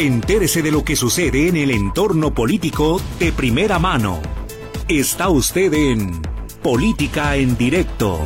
Entérese de lo que sucede en el entorno político de primera mano. Está usted en Política en Directo.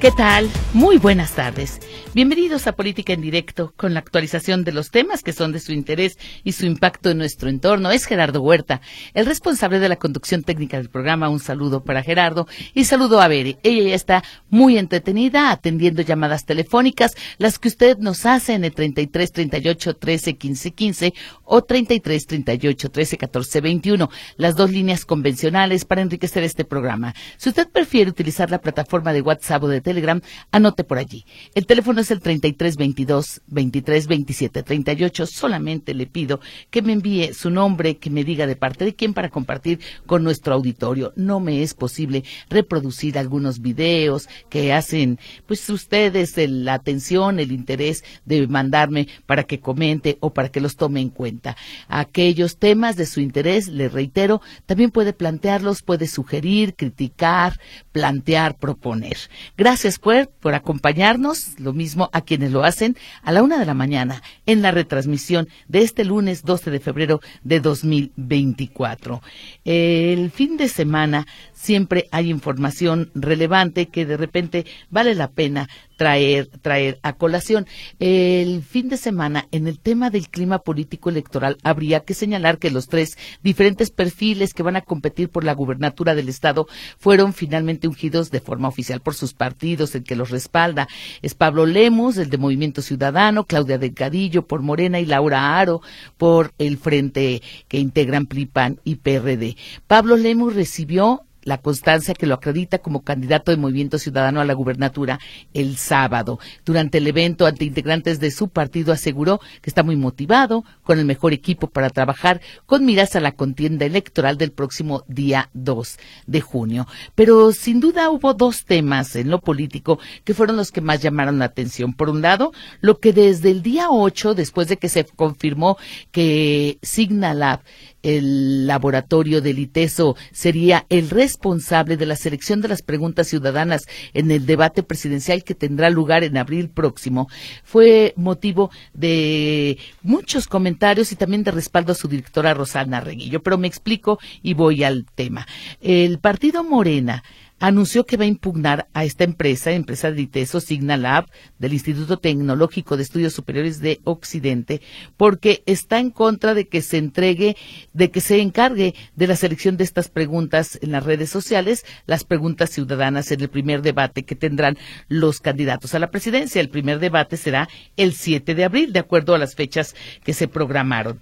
¿Qué tal? Muy buenas tardes. Bienvenidos a Política en Directo, con la actualización de los temas que son de su interés y su impacto en nuestro entorno. Es Gerardo Huerta, el responsable de la conducción técnica del programa. Un saludo para Gerardo y saludo a Bere. Ella ya está muy entretenida atendiendo llamadas telefónicas, las que usted nos hace en el 33 38 13 15 15 o 33 38 13 14 21, las dos líneas convencionales para enriquecer este programa. Si usted prefiere utilizar la plataforma de WhatsApp o de Telegram, anote por allí. El teléfono es el 33 22 23 27 38. Solamente le pido que me envíe su nombre, que me diga de parte de quién para compartir con nuestro auditorio. No me es posible reproducir algunos videos que hacen, pues ustedes la atención, el interés de mandarme para que comente o para que los tome en cuenta. Aquellos temas de su interés, le reitero, también puede plantearlos, puede sugerir, criticar, plantear, proponer. Gracias por, por acompañarnos. Lo mismo a quienes lo hacen a la una de la mañana en la retransmisión de este lunes 12 de febrero de 2024. El fin de semana siempre hay información relevante que de repente vale la pena traer, traer a colación. El fin de semana, en el tema del clima político electoral, habría que señalar que los tres diferentes perfiles que van a competir por la gubernatura del Estado fueron finalmente ungidos de forma oficial por sus partidos, el que los respalda. Es Pablo Lemus, el de Movimiento Ciudadano, Claudia Delgadillo por Morena y Laura Aro por el frente que integran PRIPAN y PRD. Pablo Lemus recibió la constancia que lo acredita como candidato de Movimiento Ciudadano a la gubernatura el sábado. Durante el evento, ante integrantes de su partido aseguró que está muy motivado, con el mejor equipo para trabajar, con miras a la contienda electoral del próximo día 2 de junio. Pero sin duda hubo dos temas en lo político que fueron los que más llamaron la atención. Por un lado, lo que desde el día 8, después de que se confirmó que Signalab el laboratorio del ITESO sería el responsable de la selección de las preguntas ciudadanas en el debate presidencial que tendrá lugar en abril próximo. Fue motivo de muchos comentarios y también de respaldo a su directora Rosana Reguillo. Pero me explico y voy al tema. El partido Morena anunció que va a impugnar a esta empresa, empresa de ITESO, Signalab, del Instituto Tecnológico de Estudios Superiores de Occidente, porque está en contra de que se entregue, de que se encargue de la selección de estas preguntas en las redes sociales, las preguntas ciudadanas en el primer debate que tendrán los candidatos a la presidencia. El primer debate será el 7 de abril, de acuerdo a las fechas que se programaron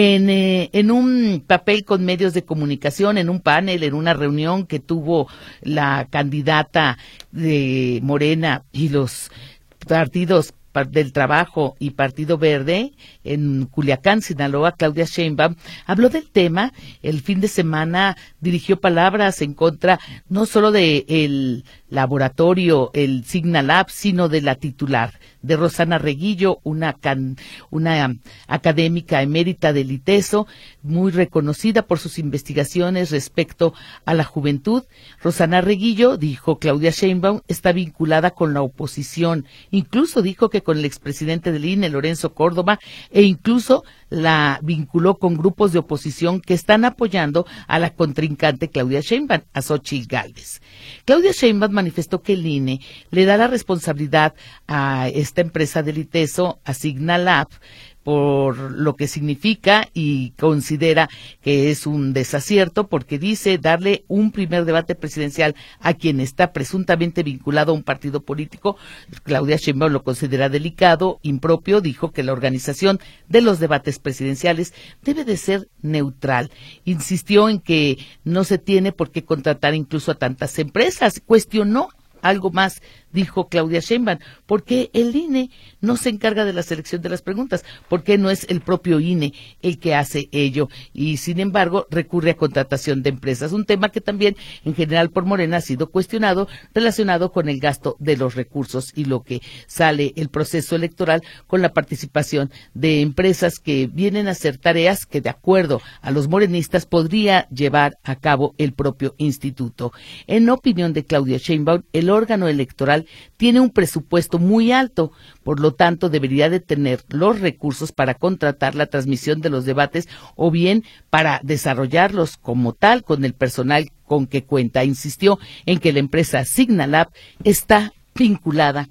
en, eh, en un papel con medios de comunicación, en un panel, en una reunión que tuvo la candidata de Morena y los partidos del Trabajo y Partido Verde en Culiacán, Sinaloa, Claudia Sheinbaum, habló del tema. El fin de semana dirigió palabras en contra no solo del el laboratorio, el Signalab, sino de la titular, de Rosana Reguillo, una, una académica emérita del ITESO, muy reconocida por sus investigaciones respecto a la juventud. Rosana Reguillo, dijo Claudia Sheinbaum, está vinculada con la oposición. Incluso dijo que con el expresidente del INE, Lorenzo Córdoba, e incluso la vinculó con grupos de oposición que están apoyando a la contrincante Claudia Sheinbaum, a Xochitl Gálvez. Claudia Sheinbaum manifestó que el INE le da la responsabilidad a esta empresa del ITESO, a Signalab, por lo que significa y considera que es un desacierto porque dice darle un primer debate presidencial a quien está presuntamente vinculado a un partido político. Claudia Sheinbaum lo considera delicado, impropio, dijo que la organización de los debates presidenciales debe de ser neutral. Insistió en que no se tiene por qué contratar incluso a tantas empresas. Cuestionó algo más dijo Claudia Sheinbaum, ¿por qué el INE no se encarga de la selección de las preguntas? ¿Por qué no es el propio INE el que hace ello? Y sin embargo recurre a contratación de empresas, un tema que también en general por Morena ha sido cuestionado relacionado con el gasto de los recursos y lo que sale el proceso electoral con la participación de empresas que vienen a hacer tareas que de acuerdo a los morenistas podría llevar a cabo el propio instituto. En opinión de Claudia Sheinbaum, el órgano electoral tiene un presupuesto muy alto, por lo tanto debería de tener los recursos para contratar la transmisión de los debates o bien para desarrollarlos como tal con el personal con que cuenta. Insistió en que la empresa Signalab está vinculada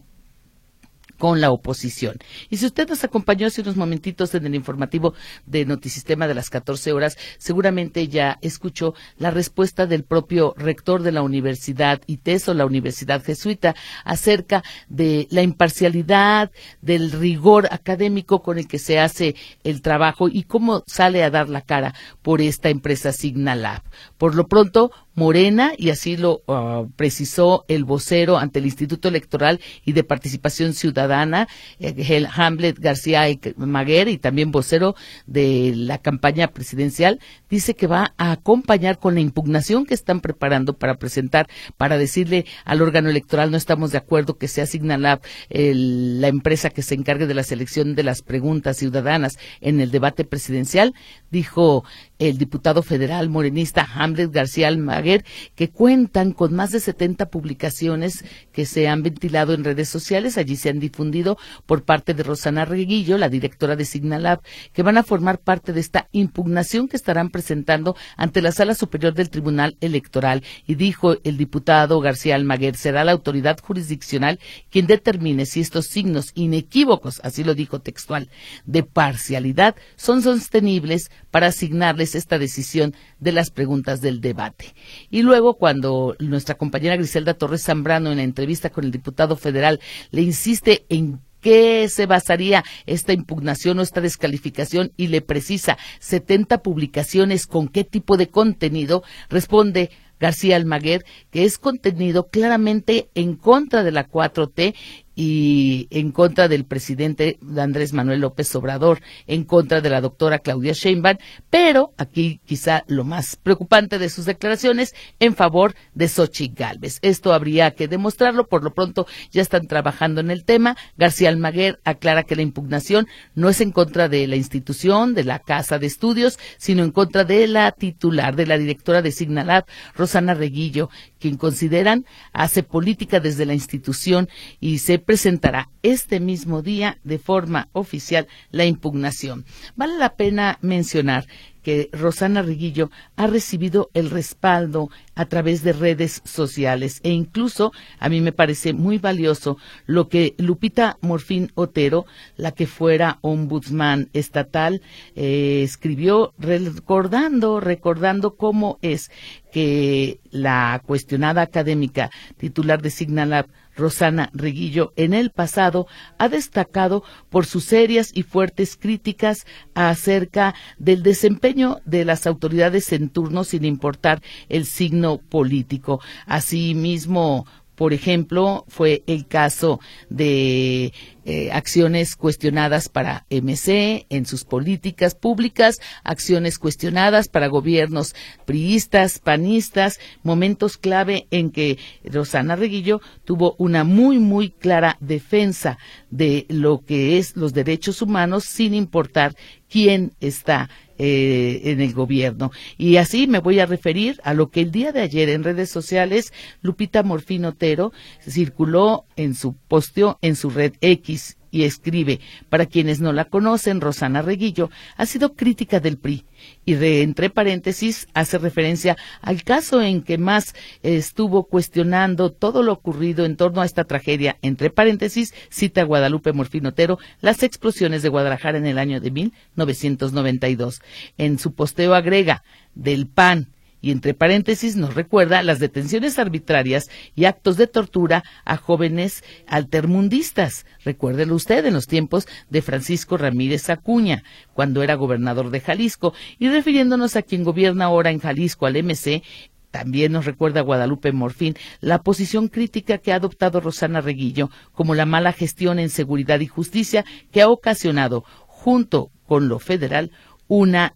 con la oposición. Y si usted nos acompañó hace unos momentitos en el informativo de Notisistema de las 14 horas, seguramente ya escuchó la respuesta del propio rector de la Universidad ITESO, la Universidad Jesuita, acerca de la imparcialidad, del rigor académico con el que se hace el trabajo y cómo sale a dar la cara por esta empresa Signalab. Por lo pronto, Morena, y así lo ah, precisó el vocero ante el Instituto Electoral y de Participación Ciudadana, el Hamlet García Maguer, y también vocero de la campaña presidencial, dice que va a acompañar con la impugnación que están preparando para presentar, para decirle al órgano electoral no estamos de acuerdo que sea Signalab la empresa que se encargue de la selección de las preguntas ciudadanas en el debate presidencial, dijo el diputado federal morenista Hamlet García Almaguer, que cuentan con más de 70 publicaciones que se han ventilado en redes sociales. Allí se han difundido por parte de Rosana Reguillo, la directora de Signalab, que van a formar parte de esta impugnación que estarán presentando ante la Sala Superior del Tribunal Electoral. Y dijo el diputado García Almaguer, será la autoridad jurisdiccional quien determine si estos signos inequívocos, así lo dijo textual, de parcialidad son sostenibles para asignarles esta decisión de las preguntas del debate. Y luego, cuando nuestra compañera Griselda Torres Zambrano, en la entrevista con el diputado federal, le insiste en qué se basaría esta impugnación o esta descalificación y le precisa 70 publicaciones con qué tipo de contenido, responde García Almaguer que es contenido claramente en contra de la 4T y en contra del presidente Andrés Manuel López Obrador, en contra de la doctora Claudia Sheinbaum, pero aquí quizá lo más preocupante de sus declaraciones en favor de Xochitl Gálvez. Esto habría que demostrarlo, por lo pronto ya están trabajando en el tema. García Almaguer aclara que la impugnación no es en contra de la institución, de la Casa de Estudios, sino en contra de la titular, de la directora de Signalab, Rosana Reguillo, quien consideran hace política desde la institución y se presentará este mismo día de forma oficial la impugnación. Vale la pena mencionar que Rosana Riguillo ha recibido el respaldo a través de redes sociales e incluso a mí me parece muy valioso lo que Lupita Morfín Otero, la que fuera ombudsman estatal, eh, escribió recordando, recordando cómo es que la cuestionada académica titular de Signalab Rosana Reguillo en el pasado ha destacado por sus serias y fuertes críticas acerca del desempeño de las autoridades en turno sin importar el signo político. Asimismo, por ejemplo, fue el caso de eh, acciones cuestionadas para MC en sus políticas públicas, acciones cuestionadas para gobiernos priistas, panistas, momentos clave en que Rosana Reguillo tuvo una muy, muy clara defensa de lo que es los derechos humanos sin importar quién está eh, en el gobierno. Y así me voy a referir a lo que el día de ayer en redes sociales Lupita Morfín Otero circuló en su posteo en su red X y escribe, para quienes no la conocen, Rosana Reguillo ha sido crítica del PRI y entre paréntesis hace referencia al caso en que más estuvo cuestionando todo lo ocurrido en torno a esta tragedia, entre paréntesis cita Guadalupe Morfinotero las explosiones de Guadalajara en el año de 1992. En su posteo agrega del PAN y entre paréntesis nos recuerda las detenciones arbitrarias y actos de tortura a jóvenes altermundistas. Recuérdelo usted en los tiempos de Francisco Ramírez Acuña, cuando era gobernador de Jalisco, y refiriéndonos a quien gobierna ahora en Jalisco, al MC, también nos recuerda Guadalupe Morfín la posición crítica que ha adoptado Rosana Reguillo como la mala gestión en seguridad y justicia que ha ocasionado, junto con lo federal, una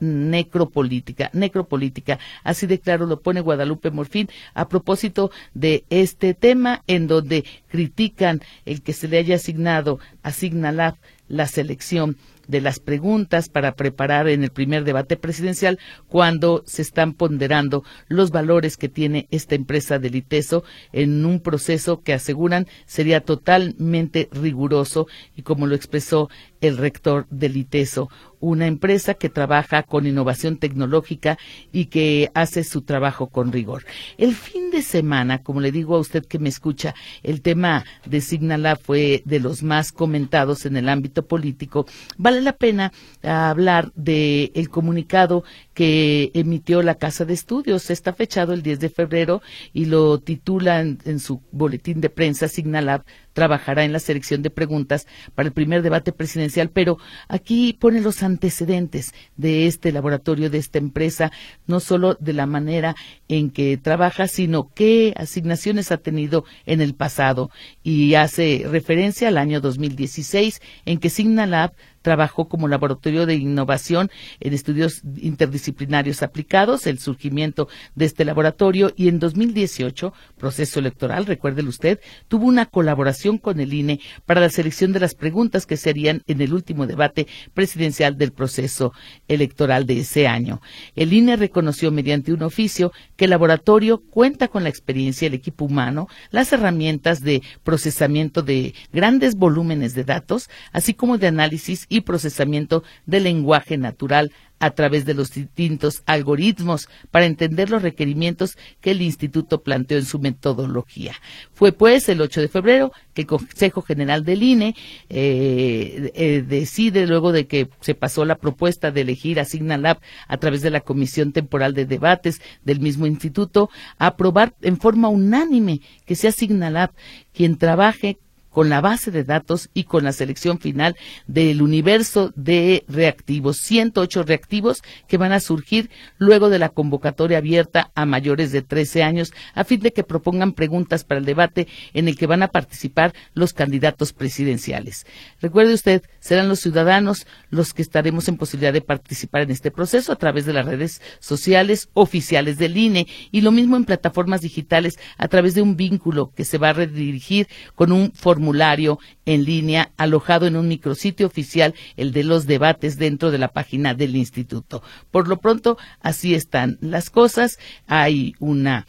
necropolítica, necropolítica. Así de claro lo pone Guadalupe Morfín a propósito de este tema en donde critican el que se le haya asignado, asigna la, la selección de las preguntas para preparar en el primer debate presidencial cuando se están ponderando los valores que tiene esta empresa del ITESO en un proceso que aseguran sería totalmente riguroso y como lo expresó el rector del ITESO, una empresa que trabaja con innovación tecnológica y que hace su trabajo con rigor. El fin de semana, como le digo a usted que me escucha, el tema de Signala fue de los más comentados en el ámbito político. Vale la pena hablar del el comunicado que emitió la Casa de Estudios. Está fechado el 10 de febrero y lo titulan en su boletín de prensa Signalab trabajará en la selección de preguntas para el primer debate presidencial, pero aquí pone los antecedentes de este laboratorio, de esta empresa, no solo de la manera en que trabaja, sino qué asignaciones ha tenido en el pasado. Y hace referencia al año 2016 en que Signalab trabajó como laboratorio de innovación en estudios interdisciplinarios aplicados, el surgimiento de este laboratorio y en 2018, proceso electoral, recuérdelo usted, tuvo una colaboración con el INE para la selección de las preguntas que se harían en el último debate presidencial del proceso electoral de ese año. El INE reconoció mediante un oficio que el laboratorio cuenta con la experiencia, el equipo humano, las herramientas de procesamiento de grandes volúmenes de datos, así como de análisis procesamiento del lenguaje natural a través de los distintos algoritmos para entender los requerimientos que el instituto planteó en su metodología. Fue pues el 8 de febrero que el Consejo General del INE eh, eh, decide, luego de que se pasó la propuesta de elegir a Signalab a través de la Comisión Temporal de Debates del mismo instituto, aprobar en forma unánime que sea Signalab quien trabaje con la base de datos y con la selección final del universo de reactivos, 108 reactivos que van a surgir luego de la convocatoria abierta a mayores de 13 años a fin de que propongan preguntas para el debate en el que van a participar los candidatos presidenciales. Recuerde usted, serán los ciudadanos los que estaremos en posibilidad de participar en este proceso a través de las redes sociales oficiales del INE y lo mismo en plataformas digitales a través de un vínculo que se va a redirigir con un formulario formulario en línea alojado en un micrositio oficial, el de los debates dentro de la página del instituto. Por lo pronto, así están las cosas. Hay una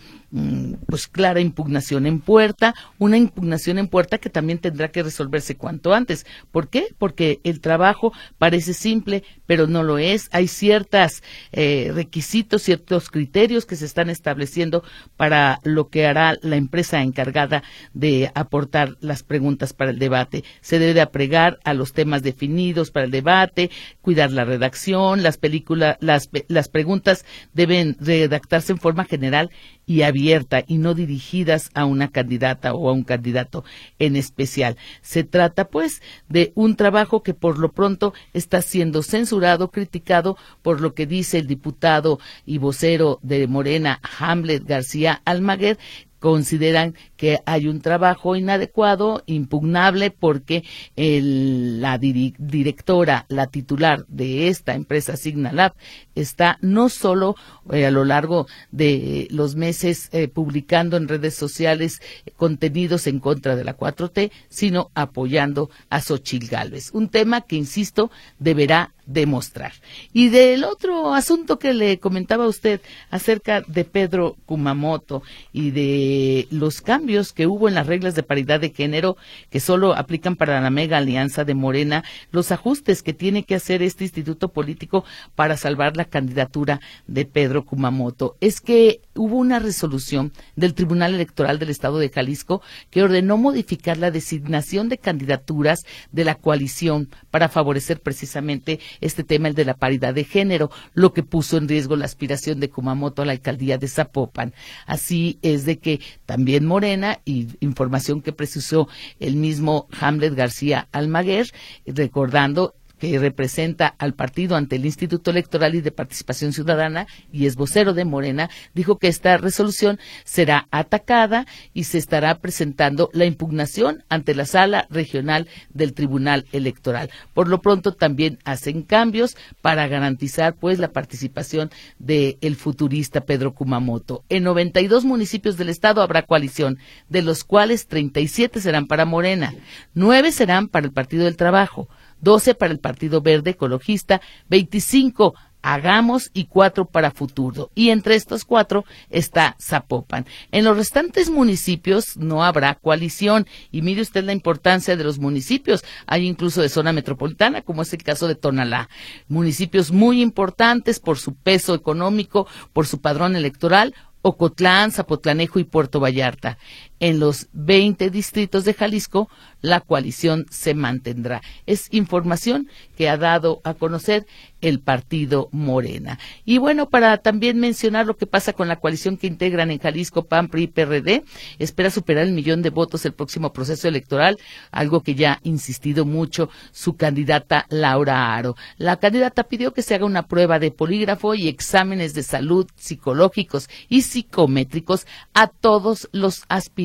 pues clara impugnación en puerta, una impugnación en puerta que también tendrá que resolverse cuanto antes. ¿Por qué? Porque el trabajo parece simple, pero no lo es. Hay ciertos eh, requisitos, ciertos criterios que se están estableciendo para lo que hará la empresa encargada de aportar las preguntas para el debate. Se debe de apregar a los temas definidos para el debate, cuidar la redacción, las películas, las, las preguntas deben redactarse en forma general y abierta y no dirigidas a una candidata o a un candidato en especial. Se trata, pues, de un trabajo que por lo pronto está siendo censurado, criticado por lo que dice el diputado y vocero de Morena, Hamlet García Almaguer, consideran que hay un trabajo inadecuado, impugnable, porque la directora, la titular de esta empresa Signalab, está no solo eh, a lo largo de los meses eh, publicando en redes sociales contenidos en contra de la 4T, sino apoyando a Xochil Gálvez. Un tema que, insisto, deberá demostrar. Y del otro asunto que le comentaba a usted acerca de Pedro Kumamoto y de los cambios que hubo en las reglas de paridad de género que solo aplican para la mega alianza de Morena, los ajustes que tiene que hacer este instituto político para salvar la candidatura de Pedro Kumamoto. Es que hubo una resolución del Tribunal Electoral del Estado de Jalisco que ordenó modificar la designación de candidaturas de la coalición para favorecer precisamente este tema, el de la paridad de género, lo que puso en riesgo la aspiración de Kumamoto a la alcaldía de Zapopan. Así es de que también Morena, y información que precisó el mismo Hamlet García Almaguer, recordando que representa al partido ante el Instituto Electoral y de Participación Ciudadana y es vocero de Morena, dijo que esta resolución será atacada y se estará presentando la impugnación ante la sala regional del Tribunal Electoral. Por lo pronto también hacen cambios para garantizar pues la participación del el futurista Pedro Kumamoto. En 92 municipios del estado habrá coalición, de los cuales 37 serán para Morena, 9 serán para el Partido del Trabajo, 12 para el Partido Verde Ecologista, 25 Hagamos y cuatro para Futuro. Y entre estos cuatro está Zapopan. En los restantes municipios no habrá coalición. Y mire usted la importancia de los municipios. Hay incluso de zona metropolitana, como es el caso de Tonalá. Municipios muy importantes por su peso económico, por su padrón electoral. Ocotlán, Zapotlanejo y Puerto Vallarta. En los 20 distritos de Jalisco, la coalición se mantendrá. Es información que ha dado a conocer el partido Morena. Y bueno, para también mencionar lo que pasa con la coalición que integran en Jalisco PAN, PRI y PRD, espera superar el millón de votos el próximo proceso electoral, algo que ya ha insistido mucho su candidata Laura Aro. La candidata pidió que se haga una prueba de polígrafo y exámenes de salud psicológicos y psicométricos a todos los aspirantes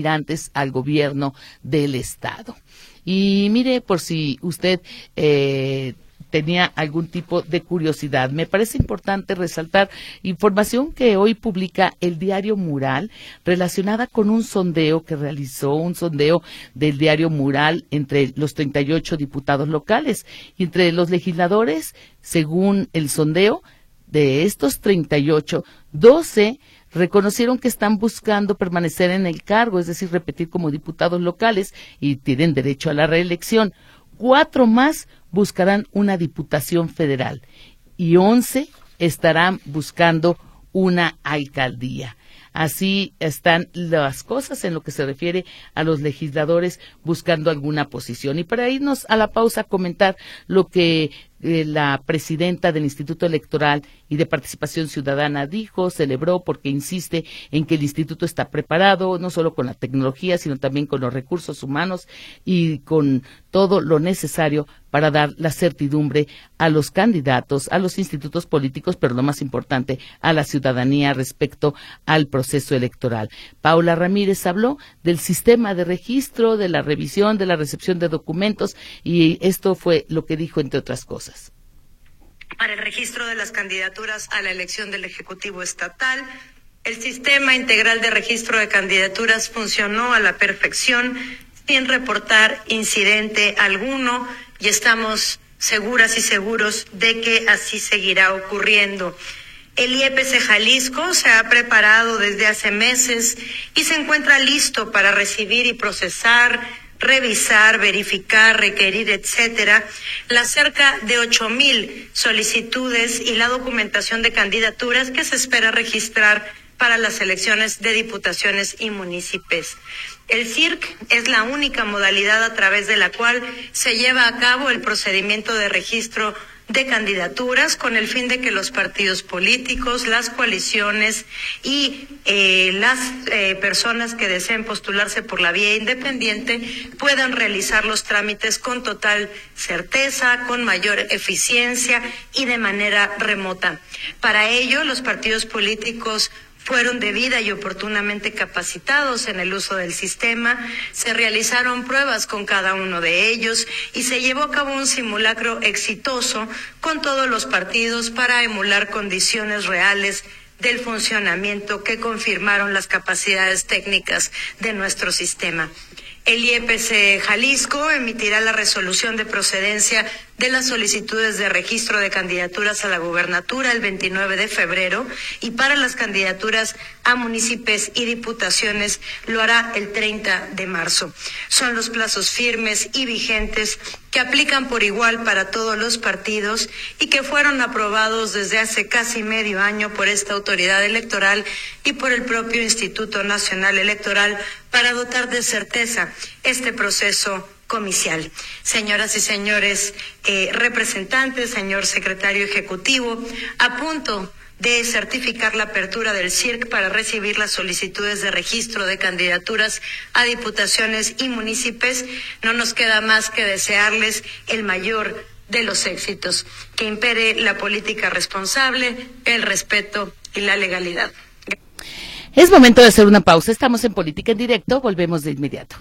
al gobierno del Estado. Y mire, por si usted eh, tenía algún tipo de curiosidad. Me parece importante resaltar información que hoy publica el diario Mural relacionada con un sondeo que realizó, un sondeo del diario Mural entre los 38 diputados locales y entre los legisladores, según el sondeo, de estos 38, 12 reconocieron que están buscando permanecer en el cargo, es decir, repetir como diputados locales y tienen derecho a la reelección. Cuatro más buscarán una diputación federal y once estarán buscando una alcaldía. Así están las cosas en lo que se refiere a los legisladores buscando alguna posición. Y para irnos a la pausa, comentar lo que eh, la presidenta del Instituto Electoral y de Participación Ciudadana dijo, celebró porque insiste en que el instituto está preparado no solo con la tecnología, sino también con los recursos humanos y con todo lo necesario para dar la certidumbre a los candidatos, a los institutos políticos, pero lo más importante, a la ciudadanía respecto al proceso electoral. Paula Ramírez habló del sistema de registro, de la revisión, de la recepción de documentos y esto fue lo que dijo entre otras cosas. Para el registro de las candidaturas a la elección del Ejecutivo Estatal, el sistema integral de registro de candidaturas funcionó a la perfección sin reportar incidente alguno y estamos seguras y seguros de que así seguirá ocurriendo. El IEPC Jalisco se ha preparado desde hace meses y se encuentra listo para recibir y procesar, revisar, verificar, requerir, etcétera, las cerca de ocho mil solicitudes y la documentación de candidaturas que se espera registrar para las elecciones de diputaciones y municipios. El CIRC es la única modalidad a través de la cual se lleva a cabo el procedimiento de registro de candidaturas con el fin de que los partidos políticos, las coaliciones y eh, las eh, personas que deseen postularse por la vía independiente puedan realizar los trámites con total certeza, con mayor eficiencia y de manera remota. Para ello, los partidos políticos fueron debida y oportunamente capacitados en el uso del sistema, se realizaron pruebas con cada uno de ellos y se llevó a cabo un simulacro exitoso con todos los partidos para emular condiciones reales del funcionamiento que confirmaron las capacidades técnicas de nuestro sistema. El IEPC Jalisco emitirá la resolución de procedencia de las solicitudes de registro de candidaturas a la gubernatura el 29 de febrero y para las candidaturas a municipios y diputaciones lo hará el 30 de marzo. Son los plazos firmes y vigentes que aplican por igual para todos los partidos y que fueron aprobados desde hace casi medio año por esta autoridad electoral y por el propio Instituto Nacional Electoral para dotar de certeza este proceso comicial. Señoras y señores eh, representantes, señor secretario ejecutivo, a punto de certificar la apertura del CIRC para recibir las solicitudes de registro de candidaturas a diputaciones y municipios, no nos queda más que desearles el mayor de los éxitos, que impere la política responsable, el respeto y la legalidad. Es momento de hacer una pausa. Estamos en Política en Directo. Volvemos de inmediato.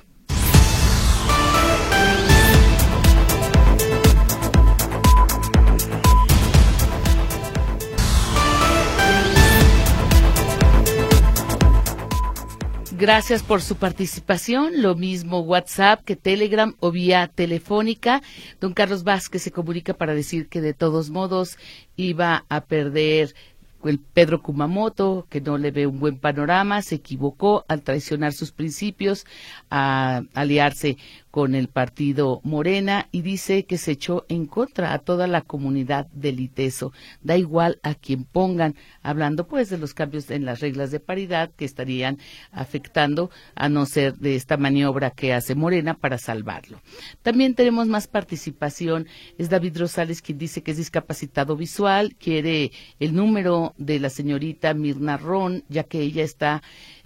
Gracias por su participación. Lo mismo WhatsApp que Telegram o vía telefónica. Don Carlos Vázquez se comunica para decir que de todos modos iba a perder el Pedro Kumamoto, que no le ve un buen panorama, se equivocó al traicionar sus principios, a aliarse con el partido Morena y dice que se echó en contra a toda la comunidad del ITESO. Da igual a quien pongan, hablando pues de los cambios en las reglas de paridad que estarían afectando a no ser de esta maniobra que hace Morena para salvarlo. También tenemos más participación. Es David Rosales quien dice que es discapacitado visual, quiere el número de la señorita Mirna Ron, ya que ella está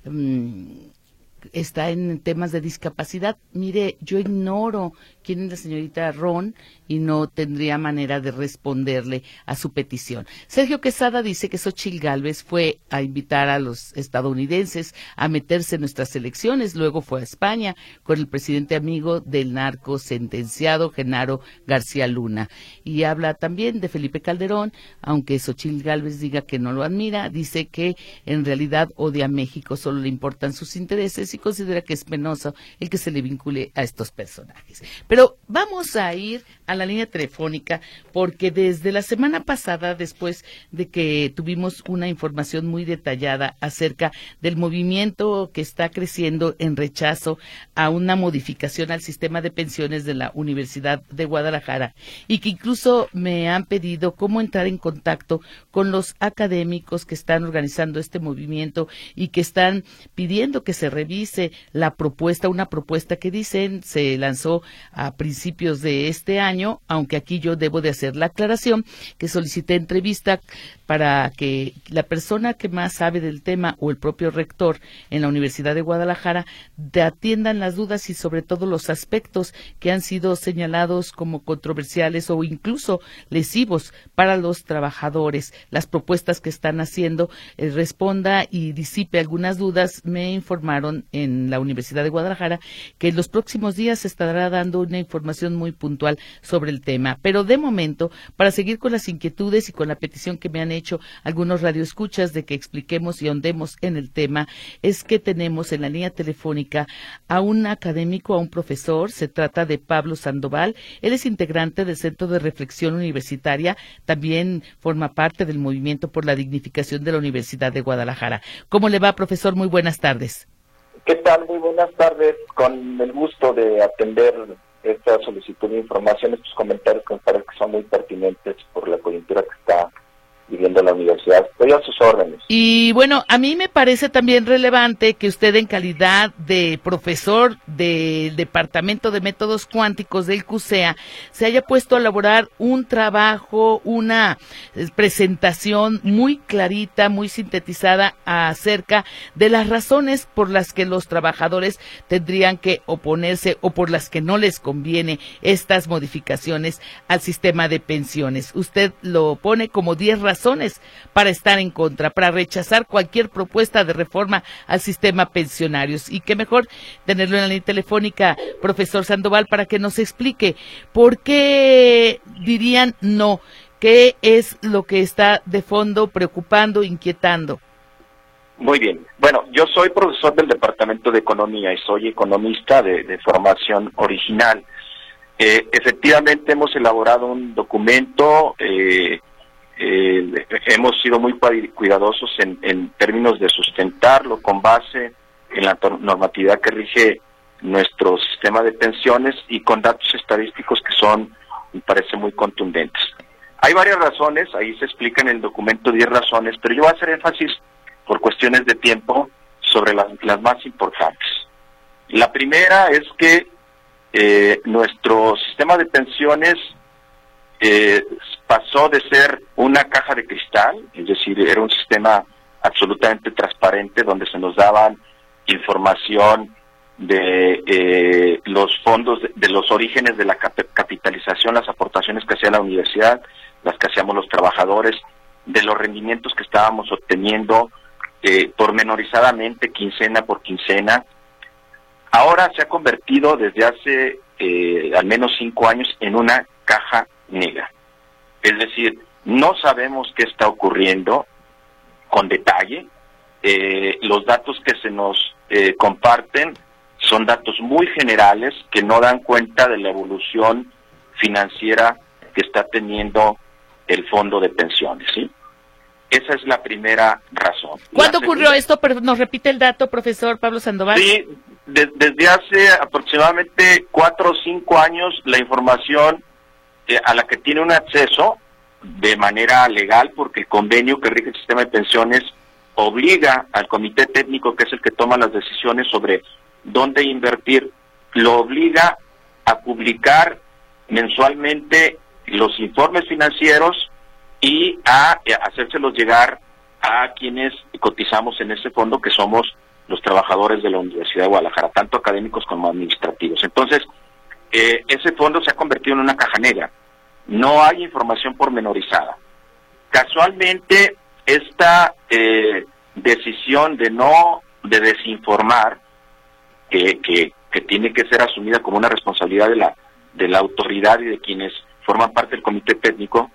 mm, está en temas de discapacidad. Mire, yo ignoro quién es la señorita Ron y no tendría manera de responderle a su petición. Sergio Quesada dice que Xochil Gálvez fue a invitar a los estadounidenses a meterse en nuestras elecciones, luego fue a España con el presidente amigo del narco sentenciado Genaro García Luna. Y habla también de Felipe Calderón, aunque Xochil Gálvez diga que no lo admira, dice que en realidad odia a México, solo le importan sus intereses y considera que es penoso el que se le vincule a estos personajes. Pero vamos a ir a la línea telefónica porque desde la semana pasada, después de que tuvimos una información muy detallada acerca del movimiento que está creciendo en rechazo a una modificación al sistema de pensiones de la Universidad de Guadalajara y que incluso me han pedido cómo entrar en contacto con los académicos que están organizando este movimiento y que están pidiendo que se revise la propuesta, una propuesta que dicen se lanzó a principios de este año, aunque aquí yo debo de hacer la aclaración que solicité entrevista para que la persona que más sabe del tema o el propio rector en la Universidad de Guadalajara atiendan las dudas y sobre todo los aspectos que han sido señalados como controversiales o incluso lesivos para los trabajadores. Las propuestas que están haciendo eh, responda y disipe algunas dudas. Me informaron en la Universidad de Guadalajara que en los próximos días se estará dando una información muy puntual sobre el tema. Pero de momento, para seguir con las inquietudes y con la petición que me han hecho algunos radioescuchas de que expliquemos y ahondemos en el tema, es que tenemos en la línea telefónica a un académico, a un profesor, se trata de Pablo Sandoval, él es integrante del Centro de Reflexión Universitaria, también forma parte del Movimiento por la Dignificación de la Universidad de Guadalajara. ¿Cómo le va, profesor? Muy buenas tardes. ¿Qué tal? Muy buenas tardes. Con el gusto de atender esta solicitud de información, estos comentarios que me parece que son muy pertinentes por la coyuntura que está viviendo la universidad. Estoy a sus órdenes. Y bueno, a mí me parece también relevante que usted en calidad de profesor del Departamento de Métodos Cuánticos del CUSEA se haya puesto a elaborar un trabajo, una eh, presentación muy clarita, muy sintetizada acerca de las razones por las que los trabajadores tendrían que oponerse o por las que no les conviene estas modificaciones al sistema de pensiones. Usted lo pone como 10 razones razones para estar en contra, para rechazar cualquier propuesta de reforma al sistema pensionarios. Y qué mejor tenerlo en la línea telefónica, profesor Sandoval, para que nos explique por qué dirían no, qué es lo que está de fondo preocupando, inquietando. Muy bien. Bueno, yo soy profesor del Departamento de Economía y soy economista de, formación original. Eh, efectivamente hemos elaborado un documento eh, eh, hemos sido muy cuidadosos en, términos de sustentarlo con base en la normatividad que rige nuestro sistema de pensiones y con datos estadísticos que son, me parece, muy contundentes. Hay varias razones, ahí se explica en el documento 10 razones, pero yo voy a hacer énfasis por cuestiones de tiempo sobre las, más importantes. La primera es que eh, nuestro sistema de pensiones eh, pasó de ser una caja de cristal, es decir, era un sistema absolutamente transparente donde se nos daban información de eh, los fondos, de, los orígenes de la capitalización, las aportaciones que hacía la universidad, las que hacíamos los trabajadores, de los rendimientos que estábamos obteniendo eh, pormenorizadamente, quincena por quincena. Ahora se ha convertido desde hace eh, al menos cinco años en una caja negra. Es decir, no sabemos qué está ocurriendo con detalle. Eh, los datos que se nos eh, comparten son datos muy generales que no dan cuenta de la evolución financiera que está teniendo el fondo de pensiones, ¿sí? Esa es la primera razón. ¿Cuándo ocurrió esto? Pero nos repite el dato, profesor Pablo Sandoval. Sí, desde hace aproximadamente cuatro o cinco años la información a la que tiene un acceso de manera legal, porque el convenio que rige el sistema de pensiones obliga al comité técnico, que es el que toma las decisiones sobre dónde invertir, lo obliga a publicar mensualmente los informes financieros y a, eh, hacérselos llegar a quienes cotizamos en ese fondo, que somos los trabajadores de la Universidad de Guadalajara, tanto académicos como administrativos. Entonces, eh, ese fondo se ha convertido en una caja negra. No hay información pormenorizada. Casualmente, esta eh, decisión de no, de desinformar, que, que, que tiene que ser asumida como una responsabilidad de la, de la autoridad y de quienes forman parte del comité técnico,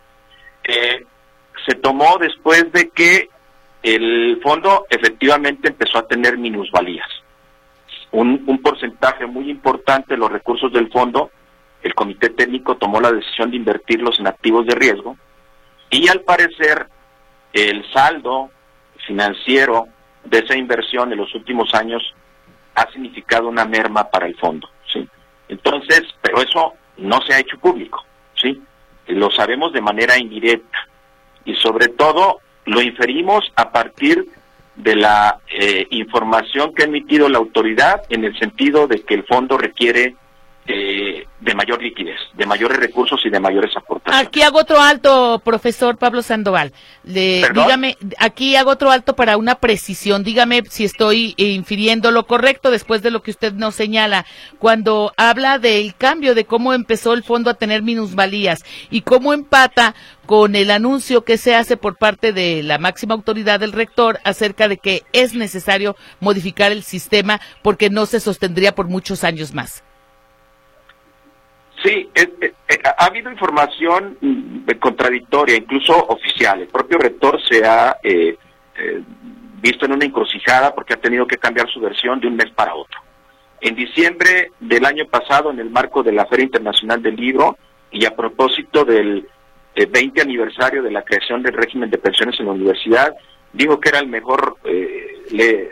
se tomó después de que el fondo efectivamente empezó a tener minusvalías. Un, un porcentaje muy importante de los recursos del fondo, el comité técnico tomó la decisión de invertirlos en activos de riesgo y al parecer el saldo financiero de esa inversión en los últimos años ha significado una merma para el fondo, ¿sí? Entonces, pero eso no se ha hecho público, ¿sí? lo sabemos de manera indirecta y sobre todo lo inferimos a partir de la eh, información que ha emitido la autoridad en el sentido de que el fondo requiere eh, de mayor liquidez, de mayores recursos y de mayores aportaciones. Aquí hago otro alto, profesor Pablo Sandoval. dígame, aquí hago otro alto para una precisión. Dígame si estoy infiriendo lo correcto después de lo que usted nos señala. Cuando habla del cambio de cómo empezó el fondo a tener minusvalías y cómo empata con el anuncio que se hace por parte de la máxima autoridad del rector acerca de que es necesario modificar el sistema porque no se sostendría por muchos años más. Sí, ha habido información mm, contradictoria, incluso oficial. El propio rector se ha eh, eh, visto en una encrucijada porque ha tenido que cambiar su versión de un mes para otro. En diciembre del año pasado, en el marco de la Feria Internacional del Libro y a propósito del 20 eh, aniversario de la creación del régimen de pensiones en la universidad, dijo que era el mejor, le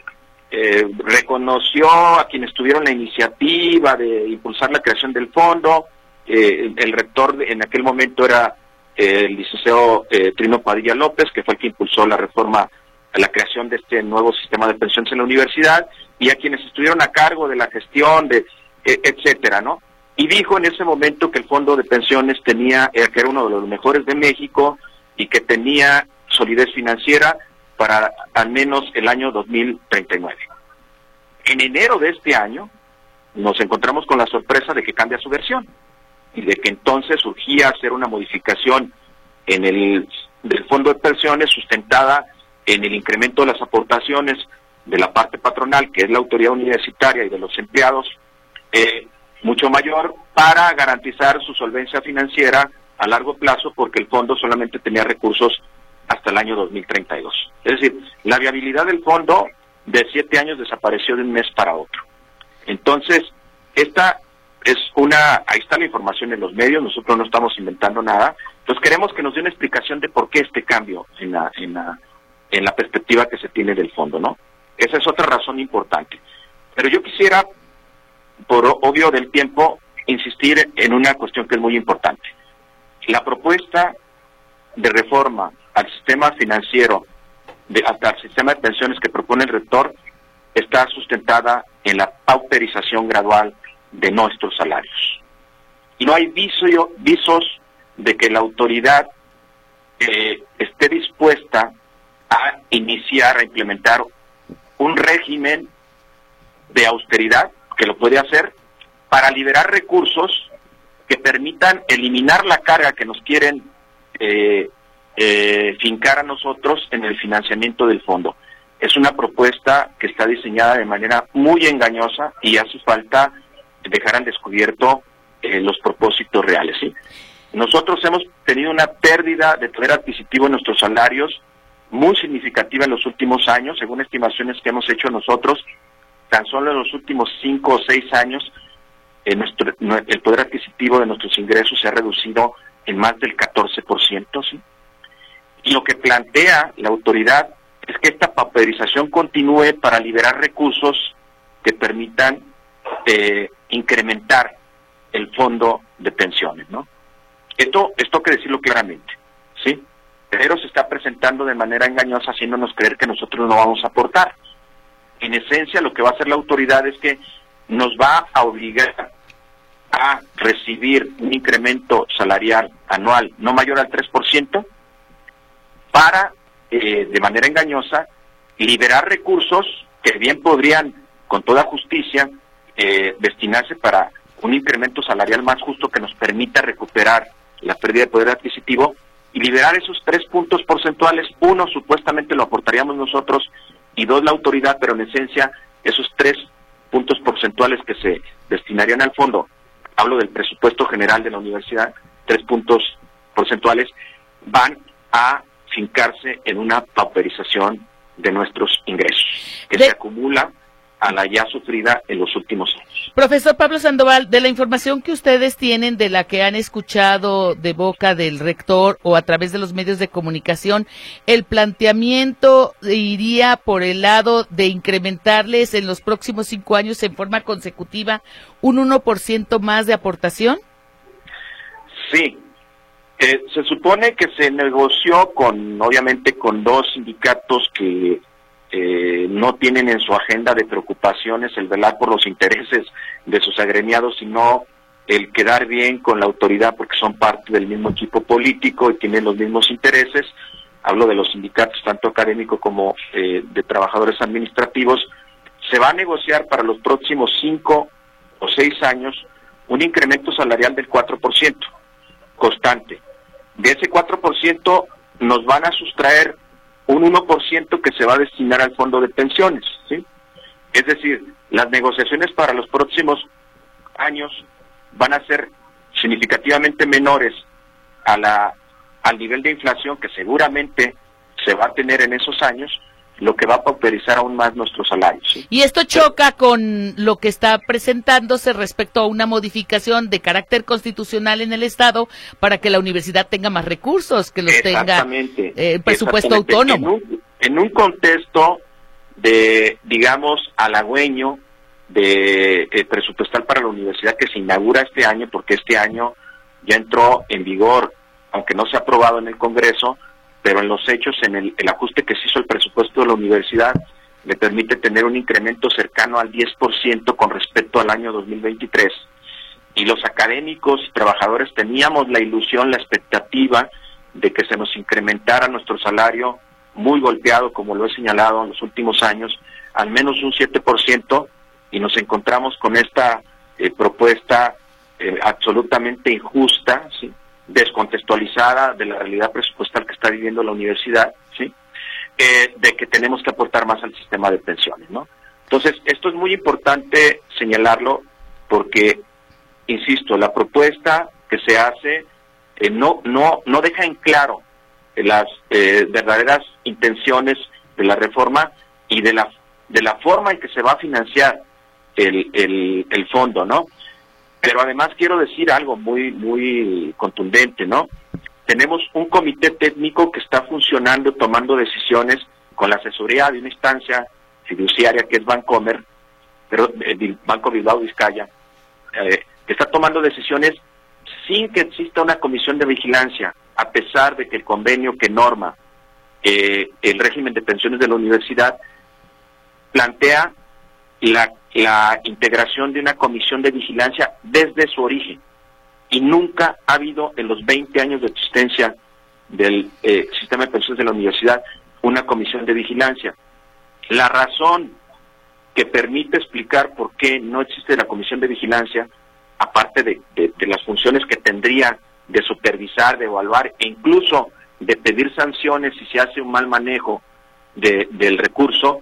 reconoció a quienes tuvieron la iniciativa de impulsar la creación del fondo, eh, el rector en aquel momento era eh, el licenciado eh, Trino Padilla López, que fue el que impulsó la reforma, la creación de este nuevo sistema de pensiones en la universidad, y a quienes estuvieron a cargo de la gestión, de e, etcétera, ¿no? Y dijo en ese momento que el fondo de pensiones tenía, que era uno de los mejores de México y que tenía solidez financiera para al menos el año 2039. En enero de este año nos encontramos con la sorpresa de que cambia su versión y de que entonces surgía hacer una modificación en el del fondo de pensiones sustentada en el incremento de las aportaciones de la parte patronal, que es la autoridad universitaria y de los empleados, eh, mucho mayor para garantizar su solvencia financiera a largo plazo, porque el fondo solamente tenía recursos hasta el año 2032. Es decir, la viabilidad del fondo de siete años desapareció de un mes para otro. Entonces, esta es una, ahí está la información en los medios, nosotros no estamos inventando nada, entonces queremos que nos dé una explicación de por qué este cambio en la, en la, en la perspectiva que se tiene del fondo, ¿no? Esa es otra razón importante. Pero yo quisiera, por obvio del tiempo, insistir en una cuestión que es muy importante. La propuesta de reforma al sistema financiero, de, hasta al sistema de pensiones que propone el rector, está sustentada en la pauperización gradual de nuestros salarios. Y no hay viso, visos de que la autoridad eh, esté dispuesta a iniciar, a implementar un régimen de austeridad que lo puede hacer, para liberar recursos que permitan eliminar la carga que nos quieren eh, eh, fincar a nosotros en el financiamiento del fondo. Es una propuesta que está diseñada de manera muy engañosa y hace falta dejar al descubierto eh, los propósitos reales. ¿sí? Nosotros hemos tenido una pérdida de poder adquisitivo en nuestros salarios muy significativa en los últimos años, según estimaciones que hemos hecho nosotros, tan solo en los últimos cinco o seis años, eh, el poder adquisitivo de nuestros ingresos se ha reducido en más del 14%. ¿sí? Y lo que plantea la autoridad es que esta paperización continúe para liberar recursos que permitan eh, incrementar el fondo de pensiones, ¿no? Esto, esto hay que decirlo claramente, ¿sí? Pero se está presentando de manera engañosa haciéndonos creer que nosotros no vamos a aportar. En esencia, lo que va a hacer la autoridad es que nos va a obligar a recibir un incremento salarial anual no mayor al 3% para, eh, de manera engañosa, liberar recursos que bien podrían, con toda justicia, eh, destinarse para un incremento salarial más justo que nos permita recuperar la pérdida de poder adquisitivo y liberar esos tres puntos porcentuales. Uno, supuestamente lo aportaríamos nosotros y dos, la autoridad, pero en esencia esos tres puntos porcentuales que se destinarían al fondo, hablo del presupuesto general de la universidad, tres puntos porcentuales, van a fincarse en una pauperización de nuestros ingresos, que se acumula a la ya sufrida en los últimos años. Profesor Pablo Sandoval, de la información que ustedes tienen, de la que han escuchado de boca del rector o a través de los medios de comunicación, ¿el planteamiento iría por el lado de incrementarles en los próximos cinco años en forma consecutiva un 1% más de aportación? Sí. Eh, se supone que se negoció con, obviamente, con dos sindicatos que eh, no tienen en su agenda de preocupaciones el velar por los intereses de sus agremiados, sino el quedar bien con la autoridad porque son parte del mismo equipo político y tienen los mismos intereses. Hablo de los sindicatos, tanto académicos como eh, de trabajadores administrativos. Se va a negociar para los próximos cinco o seis años un incremento salarial del 4%, constante. De ese 4% nos van a sustraer un 1% que se va a destinar al fondo de pensiones, ¿sí? Es decir, las negociaciones para los próximos años van a ser significativamente menores a la al nivel de inflación que seguramente se va a tener en esos años lo que va a pauperizar aún más nuestros salarios. Y esto choca con lo que está presentándose respecto a una modificación de carácter constitucional en el Estado para que la universidad tenga más recursos, que los tenga eh, presupuesto autónomo. En un, contexto de, digamos, halagüeño de eh, presupuestal para la universidad que se inaugura este año, porque este año ya entró en vigor, aunque no se ha aprobado en el Congreso, pero en los hechos, en el, ajuste que se hizo el presupuesto de la universidad, le permite tener un incremento cercano al 10% con respecto al año 2023. Y los académicos y trabajadores teníamos la ilusión, la expectativa de que se nos incrementara nuestro salario muy golpeado, como lo he señalado en los últimos años, al menos un 7%, y nos encontramos con esta eh, propuesta eh, absolutamente injusta, ¿sí? Descontextualizada de la realidad presupuestal que está viviendo la universidad, ¿sí? Eh, de que tenemos que aportar más al sistema de pensiones, ¿no? Entonces, esto es muy importante señalarlo porque, insisto, la propuesta que se hace eh, no, no, no deja en claro las eh, verdaderas intenciones de la reforma y de la, de la forma en que se va a financiar el, el, el fondo, ¿no? Pero además quiero decir algo muy, muy contundente, ¿no? Tenemos un comité técnico que está funcionando, tomando decisiones con la asesoría de una instancia fiduciaria que es Bancomer, pero el eh, Banco Bilbao Vizcaya, eh, que está tomando decisiones sin que exista una comisión de vigilancia, a pesar de que el convenio que norma eh, el régimen de pensiones de la universidad plantea la la integración de una comisión de vigilancia desde su origen. Y nunca ha habido en los 20 años de existencia del eh, sistema de pensiones de la universidad una comisión de vigilancia. La razón que permite explicar por qué no existe la comisión de vigilancia, aparte de, las funciones que tendría de supervisar, de evaluar e incluso de pedir sanciones si se hace un mal manejo del recurso,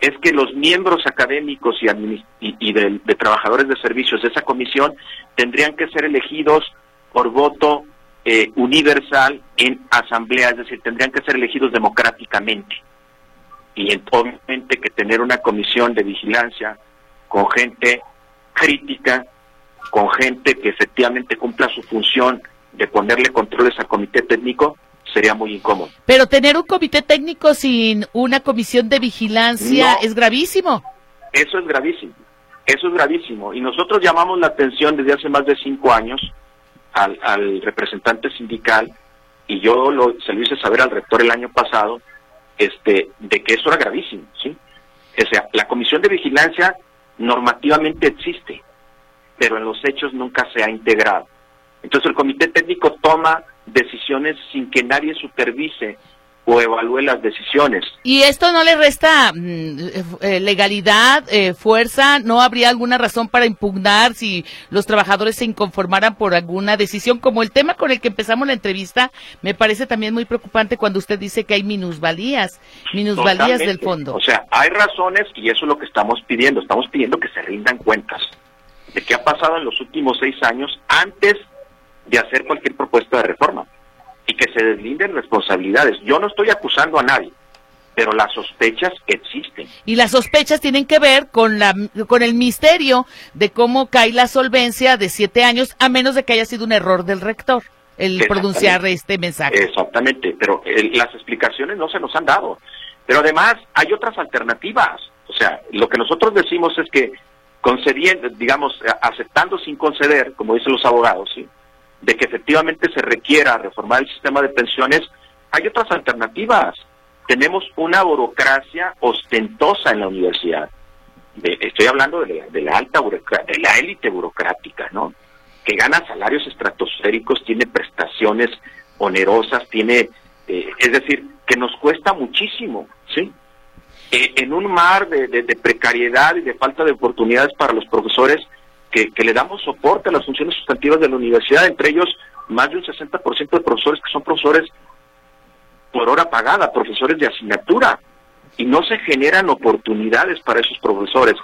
es que los miembros académicos y, y, de, trabajadores de servicios de esa comisión tendrían que ser elegidos por voto eh, universal en asamblea, es decir, tendrían que ser elegidos democráticamente. Y obviamente que tener una comisión de vigilancia con gente crítica, con gente que efectivamente cumpla su función de ponerle controles al comité técnico, sería muy incómodo. Pero tener un comité técnico sin una comisión de vigilancia es gravísimo. Eso es gravísimo, eso es gravísimo. Y nosotros llamamos la atención desde hace más de cinco años al, representante sindical y yo lo, se lo hice saber al rector el año pasado este, de que eso era gravísimo, ¿sí? O sea, la comisión de vigilancia normativamente existe, pero en los hechos nunca se ha integrado. Entonces el comité técnico toma decisiones sin que nadie supervise o evalúe las decisiones. ¿Y esto no le resta mm, eh, legalidad, eh, fuerza? ¿No habría alguna razón para impugnar si los trabajadores se inconformaran por alguna decisión? Como el tema con el que empezamos la entrevista, me parece también muy preocupante cuando usted dice que hay minusvalías, minusvalías del fondo. O sea, hay razones y eso es lo que estamos pidiendo. Estamos pidiendo que se rindan cuentas de qué ha pasado en los últimos seis años antes de hacer cualquier propuesta de reforma y que se deslinden responsabilidades. Yo no estoy acusando a nadie, pero las sospechas existen. Y las sospechas tienen que ver con la con el misterio de cómo cae la solvencia de siete años, a menos de que haya sido un error del rector el pronunciar este mensaje. Exactamente, pero eh, las explicaciones no se nos han dado. Pero además hay otras alternativas. O sea, lo que nosotros decimos es que concediendo, digamos, aceptando sin conceder, como dicen los abogados, ¿sí? De que efectivamente se requiera reformar el sistema de pensiones, hay otras alternativas. Tenemos una burocracia ostentosa en la universidad. estoy hablando de, la alta de la élite burocrática, ¿no? Que gana salarios estratosféricos, tiene prestaciones onerosas, tiene, eh, es decir, que nos cuesta muchísimo, ¿sí? Eh, en un mar de precariedad y de falta de oportunidades para los profesores, que, le damos soporte a las funciones sustantivas de la universidad, entre ellos más de un 60% de profesores que son profesores por hora pagada, profesores de asignatura, y no se generan oportunidades para esos profesores.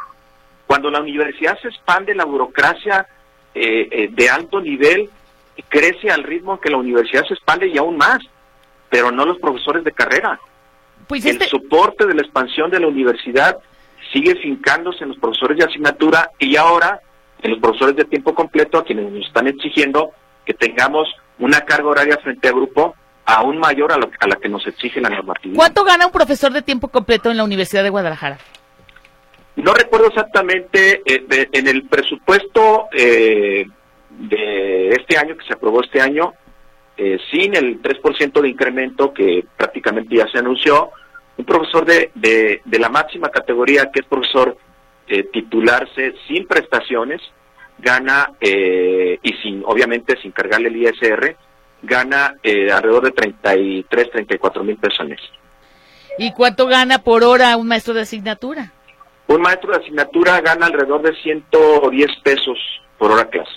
Cuando la universidad se expande, la burocracia eh, eh, de alto nivel crece al ritmo que la universidad se expande y aún más, pero no los profesores de carrera. Pues El este soporte de la expansión de la universidad sigue fincándose en los profesores de asignatura y ahora en los profesores de tiempo completo a quienes nos están exigiendo que tengamos una carga horaria frente a grupo aún mayor a, la que nos exige la normatividad. ¿Cuánto gana un profesor de tiempo completo en la Universidad de Guadalajara? No recuerdo exactamente, eh, en el presupuesto eh, de este año, que se aprobó este año, eh, sin el 3% de incremento que prácticamente ya se anunció, un profesor de, de, de la máxima categoría, que es profesor eh, titularse sin prestaciones, gana, eh, y sin, obviamente sin cargarle el ISR, gana eh, alrededor de 33, 34 mil pesos al mes. ¿Y cuánto gana por hora un maestro de asignatura? Un maestro de asignatura gana alrededor de 110 pesos por hora clase.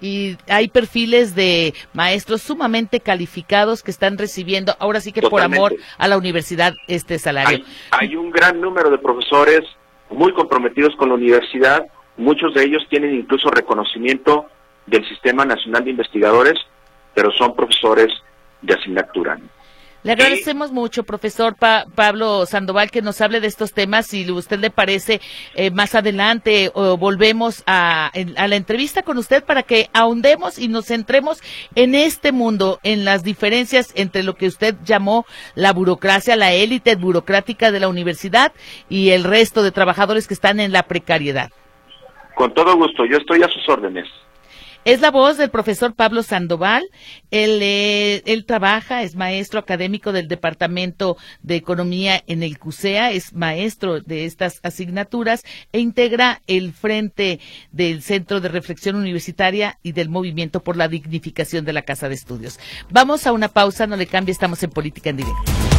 Y hay perfiles de maestros sumamente calificados que están recibiendo, ahora sí que por amor a la universidad, este salario. hay un gran número de profesores muy comprometidos con la universidad, muchos de ellos tienen incluso reconocimiento del Sistema Nacional de Investigadores, pero son profesores de asignatura. Le agradecemos mucho, profesor Pablo Sandoval, que nos hable de estos temas. Si usted le parece, eh, más adelante o volvemos a, a, la entrevista con usted para que ahondemos y nos centremos en este mundo, en las diferencias entre lo que usted llamó la burocracia, la élite burocrática de la universidad y el resto de trabajadores que están en la precariedad. Con todo gusto, yo estoy a sus órdenes. Es la voz del profesor Pablo Sandoval. Él, eh, él trabaja, es maestro académico del Departamento de Economía en el CUSEA, es maestro de estas asignaturas e integra el frente del Centro de Reflexión Universitaria y del Movimiento por la Dignificación de la Casa de Estudios. Vamos a una pausa, no le cambie, estamos en Política en Directo.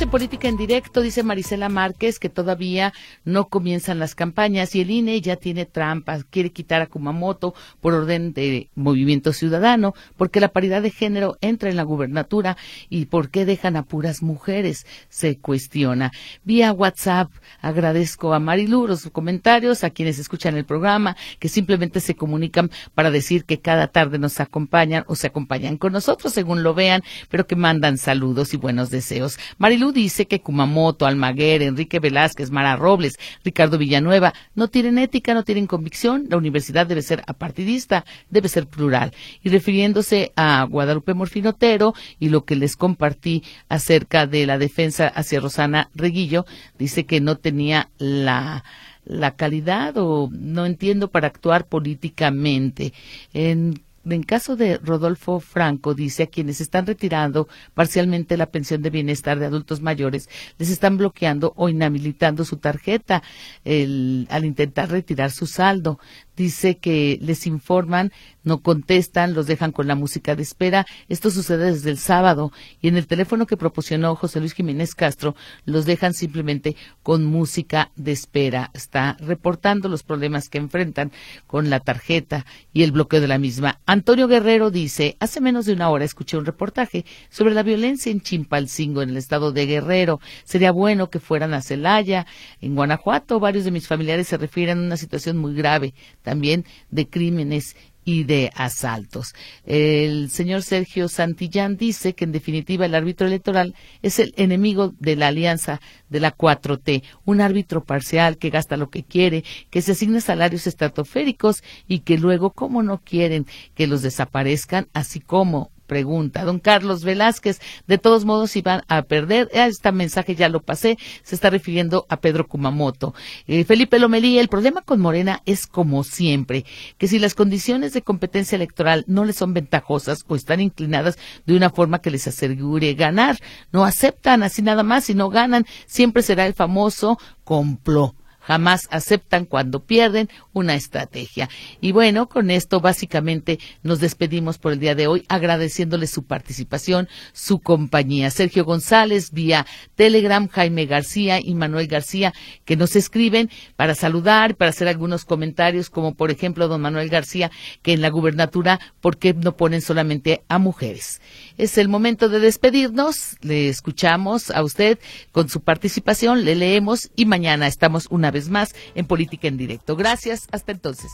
En política en directo, dice Marisela Márquez que todavía no comienzan las campañas y el INE ya tiene trampas, quiere quitar a Kumamoto por orden de Movimiento Ciudadano, porque la paridad de género entra en la gubernatura y por qué dejan a puras mujeres, se cuestiona. Vía WhatsApp agradezco a Marilu los comentarios, a quienes escuchan el programa, que simplemente se comunican para decir que cada tarde nos acompañan o se acompañan con nosotros según lo vean, pero que mandan saludos y buenos deseos. Marilu dice que Kumamoto, Almaguer, Enrique Velázquez, Mara Robles, Ricardo Villanueva no tienen ética, no tienen convicción. La universidad debe ser apartidista, debe ser plural. Y refiriéndose a Guadalupe Morfinotero y lo que les compartí acerca de la defensa hacia Rosana Reguillo, dice que no tenía la la calidad o no entiendo para actuar políticamente. En en caso de Rodolfo Franco, dice a quienes están retirando parcialmente la pensión de bienestar de adultos mayores, les están bloqueando o inhabilitando su tarjeta al intentar retirar su saldo dice que les informan, no contestan, los dejan con la música de espera. Esto sucede desde el sábado y en el teléfono que proporcionó José Luis Jiménez Castro los dejan simplemente con música de espera. Está reportando los problemas que enfrentan con la tarjeta y el bloqueo de la misma. Antonio Guerrero dice, hace menos de una hora escuché un reportaje sobre la violencia en Chimpalcingo, en el estado de Guerrero. Sería bueno que fueran a Celaya, en Guanajuato. Varios de mis familiares se refieren a una situación muy grave también de crímenes y de asaltos. El señor Sergio Santillán dice que en definitiva el árbitro electoral es el enemigo de la alianza de la 4T, un árbitro parcial que gasta lo que quiere, que se asigna salarios estratosféricos y que luego, como no quieren que los desaparezcan, así como pregunta. Don Carlos Velázquez, de todos modos, si van a perder, este mensaje ya lo pasé, se está refiriendo a Pedro Kumamoto. Eh, Felipe Lomelí, el problema con Morena es como siempre, que si las condiciones de competencia electoral no les son ventajosas o están inclinadas de una forma que les asegure ganar, no aceptan así nada más y no ganan, siempre será el famoso complot jamás aceptan cuando pierden una estrategia. Y bueno, con esto básicamente nos despedimos por el día de hoy agradeciéndole su participación, su compañía. Sergio González vía Telegram, Jaime García y Manuel García que nos escriben para saludar, para hacer algunos comentarios, como por ejemplo don Manuel García, que en la gubernatura, ¿por qué no ponen solamente a mujeres? Es el momento de despedirnos, le escuchamos a usted con su participación, le leemos y mañana estamos una más en Política en Directo. Gracias, hasta entonces.